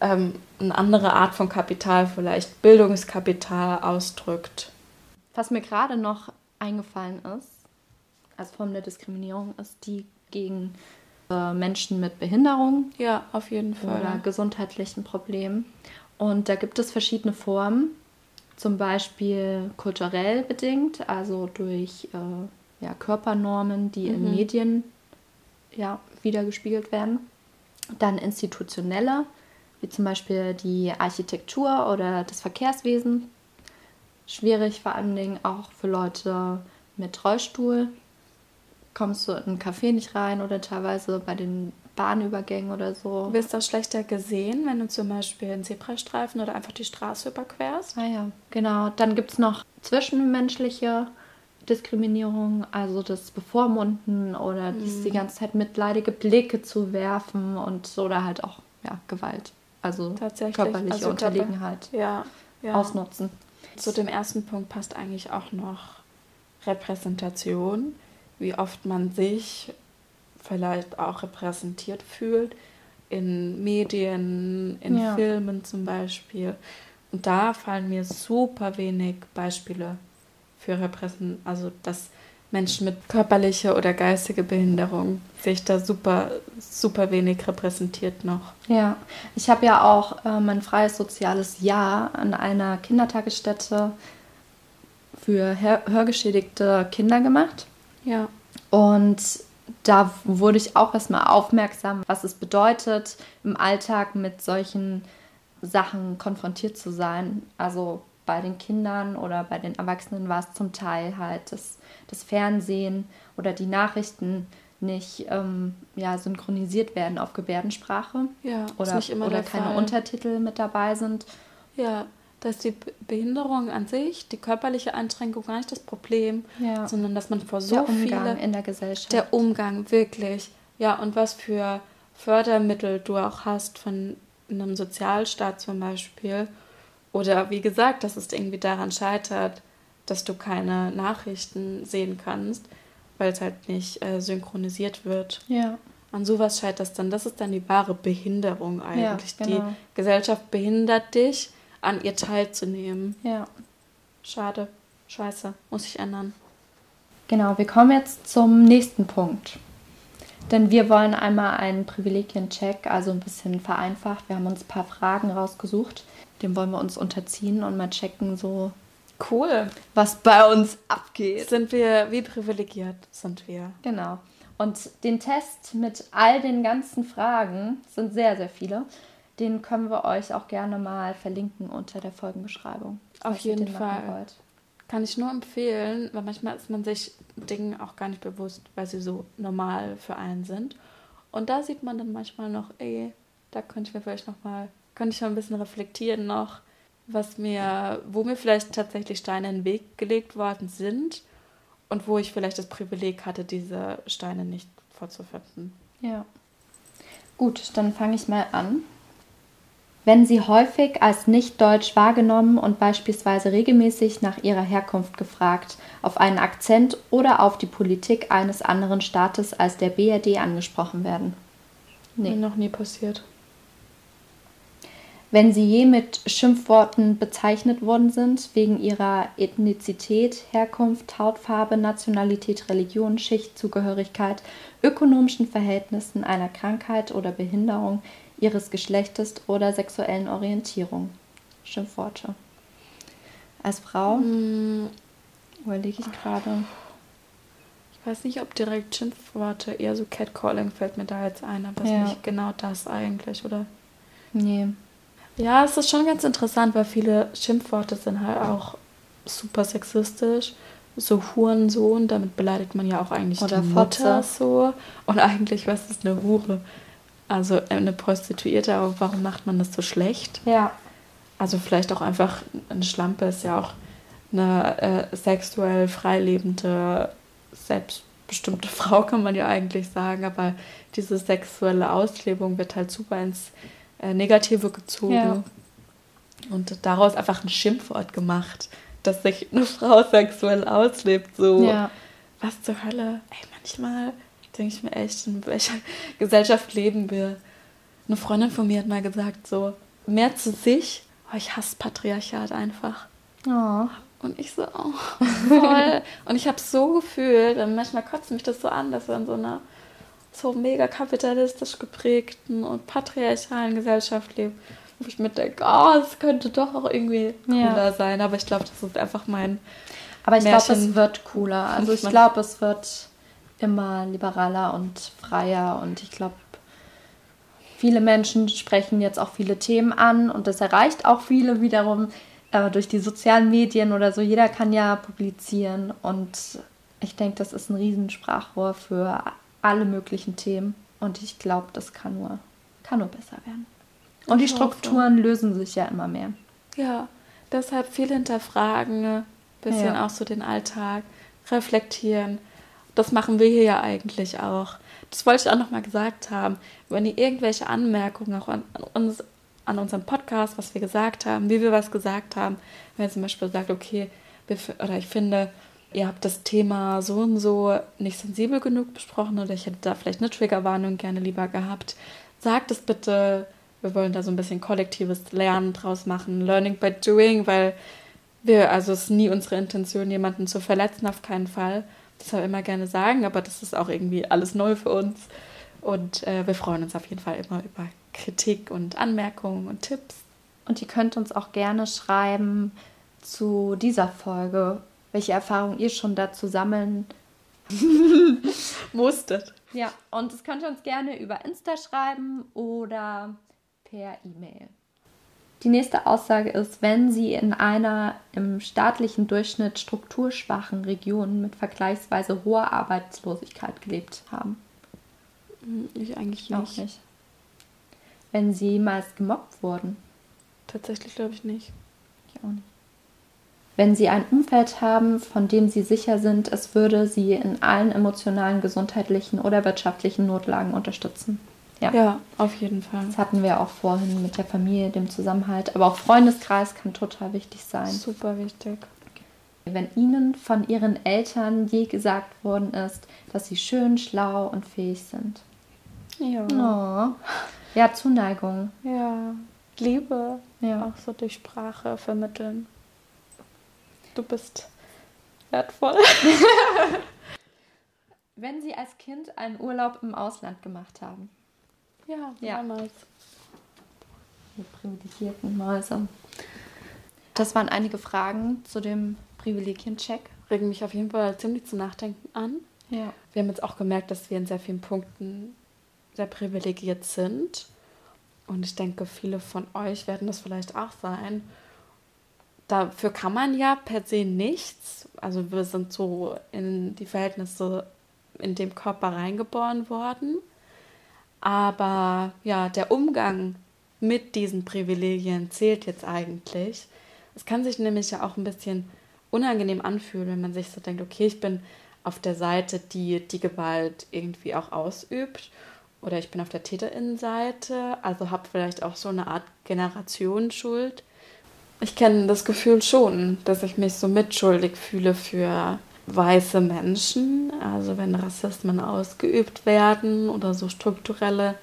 ähm, eine andere Art von Kapital, vielleicht Bildungskapital ausdrückt. Was mir gerade noch eingefallen ist, als Form der Diskriminierung, ist die gegen äh, Menschen mit Behinderung Ja, auf jeden Fall. oder gesundheitlichen Problemen. Und da gibt es verschiedene Formen, zum Beispiel kulturell bedingt, also durch äh, ja, Körpernormen, die in Medien ja, wiedergespiegelt werden. Dann institutionelle, wie zum Beispiel die Architektur oder das Verkehrswesen. Schwierig vor allen Dingen auch für Leute mit Rollstuhl. Kommst du in ein Café nicht rein oder teilweise bei den Bahnübergängen oder so. Du wirst auch schlechter gesehen, wenn du zum Beispiel einen Zebrastreifen oder einfach die Straße überquerst. Ah ja, genau. Dann gibt es noch zwischenmenschliche Diskriminierung, also das Bevormunden oder dies die ganze Zeit mitleidige Blicke zu werfen und oder halt auch ja, Gewalt. Also Tatsächlich. körperliche Also Unterlegenheit Ja, ja. ausnutzen. Zu dem ersten Punkt passt eigentlich auch noch Repräsentation, wie oft man sich vielleicht auch repräsentiert fühlt in Medien, in Ja. Filmen zum Beispiel. Und da fallen mir super wenig Beispiele für Repräsentation, also dass Menschen mit körperlicher oder geistiger Behinderung sich da super, super wenig repräsentiert noch. Ja, ich habe ja auch ähm, ein freies soziales Jahr an einer Kindertagesstätte für hör hörgeschädigte Kinder gemacht. Ja. Und da wurde ich auch erstmal aufmerksam, was es bedeutet, im Alltag mit solchen Sachen konfrontiert zu sein. Also bei den Kindern oder bei den Erwachsenen war es zum Teil halt das, das Fernsehen oder die Nachrichten nicht ähm, ja, synchronisiert werden auf Gebärdensprache Ja, oder, oder der keine Fall. Untertitel mit dabei sind. Ja, da ist die Be- Behinderung an sich, die körperliche Einschränkung gar nicht das Problem, Ja. sondern dass man vor so der Umgang viele in der Gesellschaft. der Umgang wirklich. Ja, und was für Fördermittel du auch hast von einem Sozialstaat zum Beispiel. Oder wie gesagt, dass es irgendwie daran scheitert, dass du keine Nachrichten sehen kannst, weil es halt nicht äh, synchronisiert wird. ja. An sowas scheitert es dann. Das ist dann die wahre Behinderung eigentlich. genau. Die Gesellschaft behindert dich, an ihr teilzunehmen. ja. Schade. Scheiße. Muss ich ändern. Genau, wir kommen jetzt zum nächsten Punkt. Denn wir wollen einmal einen Privilegiencheck, also ein bisschen vereinfacht. Wir haben uns ein paar Fragen rausgesucht. Dem wollen wir uns unterziehen und mal checken, so Cool. was bei uns abgeht. Sind wir, wie privilegiert sind wir? Genau. Und den Test mit all den ganzen Fragen, sind sehr, sehr viele, den können wir euch auch gerne mal verlinken unter der Folgenbeschreibung. Auf jeden Fall. wollt. Kann ich nur empfehlen, weil manchmal ist man sich Dingen auch gar nicht bewusst, weil sie so normal für einen sind. Und da sieht man dann manchmal noch, ey, da könnte ich mir vielleicht noch mal, könnte ich mal ein bisschen reflektieren noch, was mir, wo mir vielleicht tatsächlich Steine in den Weg gelegt worden sind und wo ich vielleicht das Privileg hatte, diese Steine nicht vorzufinden. Ja. Gut, dann fange ich mal an. Wenn sie häufig als nicht deutsch wahrgenommen und beispielsweise regelmäßig nach ihrer Herkunft gefragt, auf einen Akzent oder auf die Politik eines anderen Staates als der BRD angesprochen werden. Nee. Mir noch nie passiert. Wenn sie je mit Schimpfworten bezeichnet worden sind, wegen ihrer Ethnizität, Herkunft, Hautfarbe, Nationalität, Religion, Schichtzugehörigkeit, ökonomischen Verhältnissen, einer Krankheit oder Behinderung, ihres Geschlechtes oder sexuellen Orientierung. Schimpfworte. Als Frau mm. überlege ich gerade. Ich weiß nicht, ob direkt Schimpfworte, eher so Catcalling fällt mir da jetzt ein, aber ja. ist nicht genau das eigentlich, oder? Nee. Ja, es ist schon ganz interessant, weil viele Schimpfworte sind halt auch super sexistisch. So Hurensohn, damit beleidigt man ja auch eigentlich Oder die Mutter so. Und eigentlich, was ist eine Hure? Also eine Prostituierte, aber warum macht man das so schlecht? Ja. Also vielleicht auch einfach, eine Schlampe ist ja auch eine äh, sexuell freilebende, selbstbestimmte Frau, kann man ja eigentlich sagen, aber diese sexuelle Auslebung wird halt super ins äh, Negative gezogen. Ja. Und daraus einfach ein Schimpfwort gemacht, dass sich eine Frau sexuell auslebt. So, ja. was zur Hölle? Ey, manchmal denke ich mir echt, in welcher Gesellschaft leben wir? Eine Freundin von mir hat mal gesagt, so, mehr zu sich, oh, ich hasse Patriarchat einfach. Oh. Und ich so, oh, voll. und ich habe so gefühlt, und manchmal kotzt mich das so an, dass wir in so einer so mega kapitalistisch geprägten und patriarchalen Gesellschaft leben, wo ich mir denke, oh, es könnte doch auch irgendwie cooler ja. sein. Aber ich glaube, das ist einfach mein. Aber ich glaube, es wird cooler. Also ich glaube, es wird immer liberaler und freier und ich glaube, viele Menschen sprechen jetzt auch viele Themen an und das erreicht auch viele wiederum äh, durch die sozialen Medien oder so. Jeder kann ja publizieren und ich denke, das ist ein Riesensprachrohr für alle möglichen Themen und ich glaube, das kann nur, kann nur besser werden. Und die Strukturen lösen sich ja immer mehr. Ja, deshalb viel hinterfragen, bisschen ja. auch so den Alltag reflektieren das machen wir hier ja eigentlich auch. Das wollte ich auch nochmal gesagt haben. Wenn ihr irgendwelche Anmerkungen auch an, uns, an unserem Podcast, was wir gesagt haben, wie wir was gesagt haben, wenn ihr zum Beispiel sagt, okay, wir, oder ich finde, ihr habt das Thema so und so nicht sensibel genug besprochen oder ich hätte da vielleicht eine Triggerwarnung gerne lieber gehabt, sagt es bitte. Wir wollen da so ein bisschen kollektives Lernen draus machen, Learning by Doing, weil wir, also es ist nie unsere Intention, jemanden zu verletzen, auf keinen Fall deshalb immer gerne sagen, aber das ist auch irgendwie alles neu für uns. Und äh, wir freuen uns auf jeden Fall immer über Kritik und Anmerkungen und Tipps. Und ihr könnt uns auch gerne schreiben zu dieser Folge, welche Erfahrungen ihr schon dazu sammeln musstet. Ja, und das könnt ihr uns gerne über Insta schreiben oder per E-Mail. Die nächste Aussage ist, wenn Sie in einer im staatlichen Durchschnitt strukturschwachen Region mit vergleichsweise hoher Arbeitslosigkeit gelebt haben. Hm, ich eigentlich nicht. Auch nicht. Wenn Sie jemals gemobbt wurden. Tatsächlich glaube ich nicht. Ich auch nicht. Wenn Sie ein Umfeld haben, von dem Sie sicher sind, es würde Sie in allen emotionalen, gesundheitlichen oder wirtschaftlichen Notlagen unterstützen. Ja. ja, auf jeden Fall. Das hatten wir auch vorhin mit der Familie, dem Zusammenhalt. Aber auch Freundeskreis kann total wichtig sein. Super wichtig. Wenn Ihnen von Ihren Eltern je gesagt worden ist, dass Sie schön, schlau und fähig sind. Ja. Oh. Ja, Zuneigung. Ja. Liebe. Ja. Auch so durch Sprache vermitteln. Du bist wertvoll. Wenn Sie als Kind einen Urlaub im Ausland gemacht haben. Ja, ja. damals. Die privilegierten Mäuse. Das waren einige Fragen zu dem Privilegiencheck. Regen mich auf jeden Fall ziemlich zum Nachdenken an. Ja. Wir haben jetzt auch gemerkt, dass wir in sehr vielen Punkten sehr privilegiert sind. Und ich denke, viele von euch werden das vielleicht auch sein. Dafür kann man ja per se nichts. Also wir sind so in die Verhältnisse in dem Körper reingeboren worden. Aber ja, der Umgang mit diesen Privilegien zählt jetzt eigentlich. Es kann sich nämlich ja auch ein bisschen unangenehm anfühlen, wenn man sich so denkt, okay, ich bin auf der Seite, die die Gewalt irgendwie auch ausübt oder ich bin auf der Täterinnenseite, also habe vielleicht auch so eine Art Generationsschuld. Ich kenne das Gefühl schon, dass ich mich so mitschuldig fühle für weiße Menschen, also wenn Rassismen ausgeübt werden oder so strukturelle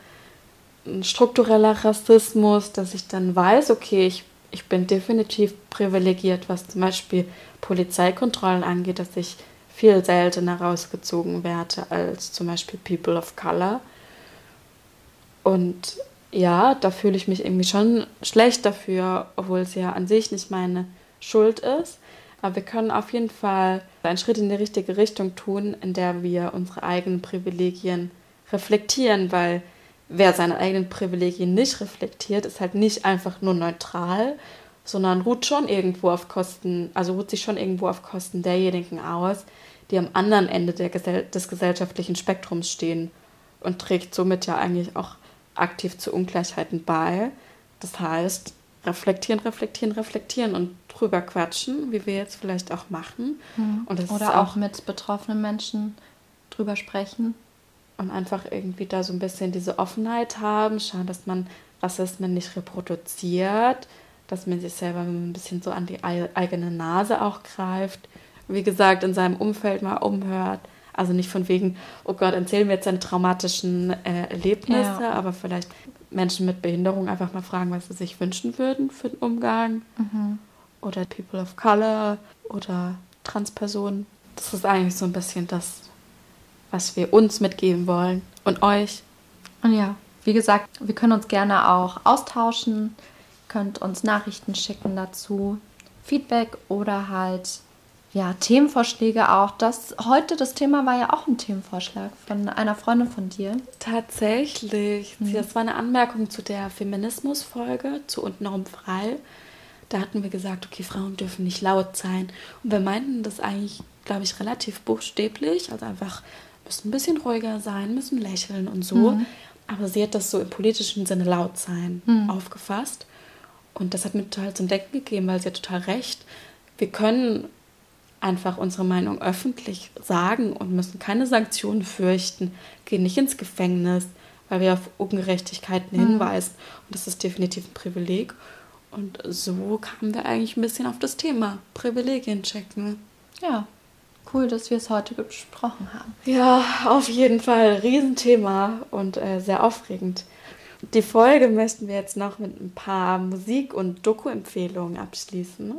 struktureller Rassismus, dass ich dann weiß, okay, ich, ich bin definitiv privilegiert, was zum Beispiel Polizeikontrollen angeht, dass ich viel seltener rausgezogen werde als zum Beispiel People of Color. Und ja, da fühle ich mich irgendwie schon schlecht dafür, obwohl es ja an sich nicht meine Schuld ist. Aber wir können auf jeden Fall einen Schritt in die richtige Richtung tun, in der wir unsere eigenen Privilegien reflektieren, weil wer seine eigenen Privilegien nicht reflektiert, ist halt nicht einfach nur neutral, sondern ruht schon irgendwo auf Kosten, also ruht sich schon irgendwo auf Kosten derjenigen aus, die am anderen Ende Gesell des gesellschaftlichen Spektrums stehen und trägt somit ja eigentlich auch aktiv zu Ungleichheiten bei. Das heißt, reflektieren, reflektieren, reflektieren und drüber quatschen, wie wir jetzt vielleicht auch machen. Mhm. Oder auch, auch mit betroffenen Menschen drüber sprechen und einfach irgendwie da so ein bisschen diese Offenheit haben, schauen, dass man Rassismen nicht reproduziert, dass man sich selber ein bisschen so an die eigene Nase auch greift. Wie gesagt, in seinem Umfeld mal umhört. Also nicht von wegen, oh Gott, erzählen wir jetzt seine traumatischen äh, Erlebnisse, ja. aber vielleicht Menschen mit Behinderung einfach mal fragen, was sie sich wünschen würden für den Umgang. Mhm. Oder People of Color oder Transpersonen. Das ist eigentlich so ein bisschen das, was wir uns mitgeben wollen und euch. Und ja, wie gesagt, wir können uns gerne auch austauschen, könnt uns Nachrichten schicken dazu, Feedback oder halt ja, Themenvorschläge auch. Das heute das Thema war ja auch ein Themenvorschlag von einer Freundin von dir. Tatsächlich. Mhm. Das war eine Anmerkung zu der Feminismus-Folge, zu Untenrum frei. Da hatten wir gesagt, okay, Frauen dürfen nicht laut sein. Und wir meinten das eigentlich, glaube ich, relativ buchstäblich, also einfach müssen ein bisschen ruhiger sein, müssen lächeln und so. Mhm. Aber sie hat das so im politischen Sinne laut sein mhm. aufgefasst. Und das hat mir total zum Denken gegeben, weil sie hat total recht. Wir können einfach unsere Meinung öffentlich sagen und müssen keine Sanktionen fürchten, gehen nicht ins Gefängnis, weil wir auf Ungerechtigkeiten mhm. hinweisen. Und das ist definitiv ein Privileg. Und so kamen wir eigentlich ein bisschen auf das Thema Privilegien checken. Ja, cool, dass wir es heute besprochen haben. Ja, auf jeden Fall. Riesenthema und äh, sehr aufregend. Die Folge möchten wir jetzt noch mit ein paar Musik- und Doku-Empfehlungen abschließen. Ne?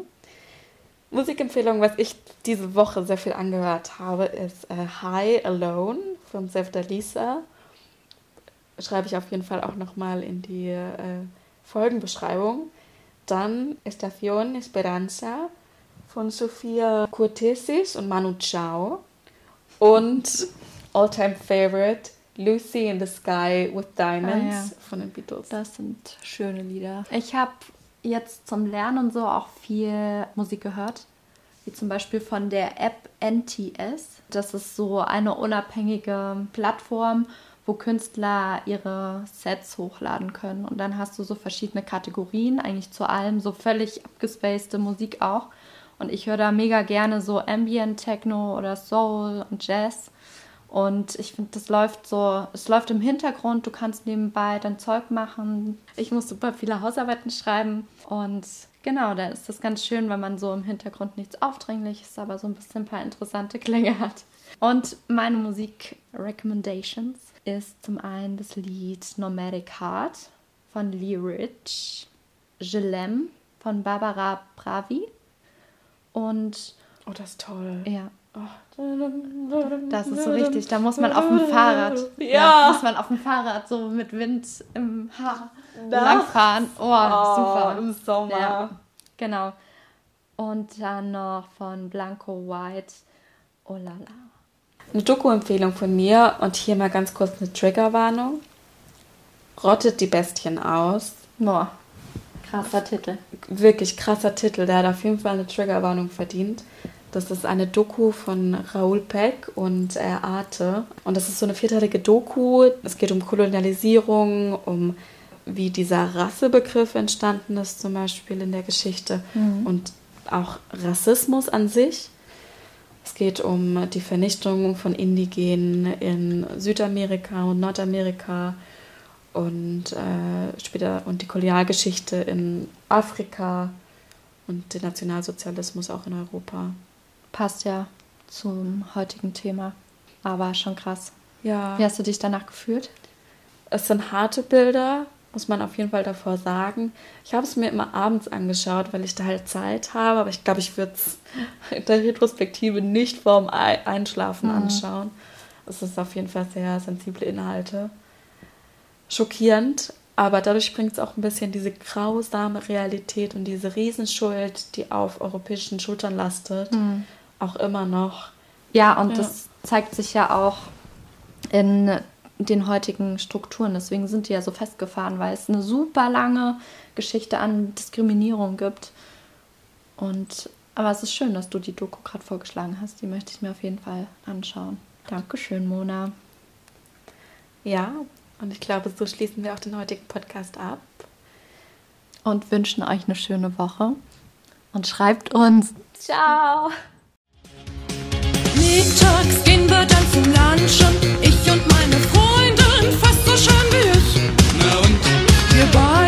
Musikempfehlung, was ich diese Woche sehr viel angehört habe, ist äh, High Alone von Sefta Lisa. Schreibe ich auf jeden Fall auch nochmal in die äh, Folgenbeschreibung. Dann Estación Esperanza von Sophia Cortesis und Manu Chao. Und All-Time Favorite Lucy in the Sky with Diamonds ah, ja. von den Beatles. Das sind schöne Lieder. Ich habe jetzt zum Lernen und so auch viel Musik gehört. Wie zum Beispiel von der App NTS. Das ist so eine unabhängige Plattform, wo Künstler ihre Sets hochladen können. Und dann hast du so verschiedene Kategorien, eigentlich zu allem, so völlig abgespacede Musik auch. Und ich höre da mega gerne so Ambient, Techno oder Soul und Jazz. Und ich finde, das läuft so, es läuft im Hintergrund, du kannst nebenbei dein Zeug machen. Ich muss super viele Hausarbeiten schreiben. Und genau, da ist das ganz schön, wenn man so im Hintergrund nichts Aufdringliches, aber so ein bisschen ein paar interessante Klänge hat. Und meine Musik-Recommendations ist zum einen das Lied Nomadic Heart von Lee Rich, Je l'aime von Barbara Pravi und. Oh, das ist toll. Ja. Das ist so richtig. Da muss man auf dem Fahrrad. Ja. ja muss man auf dem Fahrrad so mit Wind im Haar langfahren. Oh, oh, super. Im Sommer. Ja, genau. Und dann noch von Blanco White. Oh la la. Eine Doku-Empfehlung von mir und hier mal ganz kurz eine Triggerwarnung. Rottet die Bestien aus. Boah. Krasser Titel. Wirklich krasser Titel. Der hat auf jeden Fall eine Triggerwarnung verdient. Das ist eine Doku von Raoul Peck und äh, Arte. Und das ist so eine vierteilige Doku. Es geht um Kolonialisierung, um wie dieser Rassebegriff entstanden ist, zum Beispiel in der Geschichte Mhm. und auch Rassismus an sich. Es geht um die Vernichtung von Indigenen in Südamerika und Nordamerika und äh, später und die Kolonialgeschichte in Afrika und den Nationalsozialismus auch in Europa. Passt ja zum heutigen Thema. Aber schon krass. Ja. Wie hast du dich danach gefühlt? Es sind harte Bilder, muss man auf jeden Fall davor sagen. Ich habe es mir immer abends angeschaut, weil ich da halt Zeit habe, aber ich glaube, ich würde es in der Retrospektive nicht vorm Ei- Einschlafen anschauen. Es ist auf jeden Fall sehr sensible Inhalte. Schockierend, aber dadurch bringt es auch ein bisschen diese grausame Realität und diese Riesenschuld, die auf europäischen Schultern lastet, auch immer noch. Ja, und Ja. das zeigt sich ja auch in den heutigen Strukturen. Deswegen sind die ja so festgefahren, weil es eine super lange Geschichte an Diskriminierung gibt. Und aber es ist schön, dass du die Doku gerade vorgeschlagen hast. Die möchte ich mir auf jeden Fall anschauen. Dankeschön, Mona. Ja, und ich glaube, so schließen wir auch den heutigen Podcast ab. Und wünschen euch eine schöne Woche. Und schreibt uns. Ciao! Mittags gehen wir dann zum Lunchen. Ich und meine Freundin, fast so schön wie ich. Na und? Wir beide.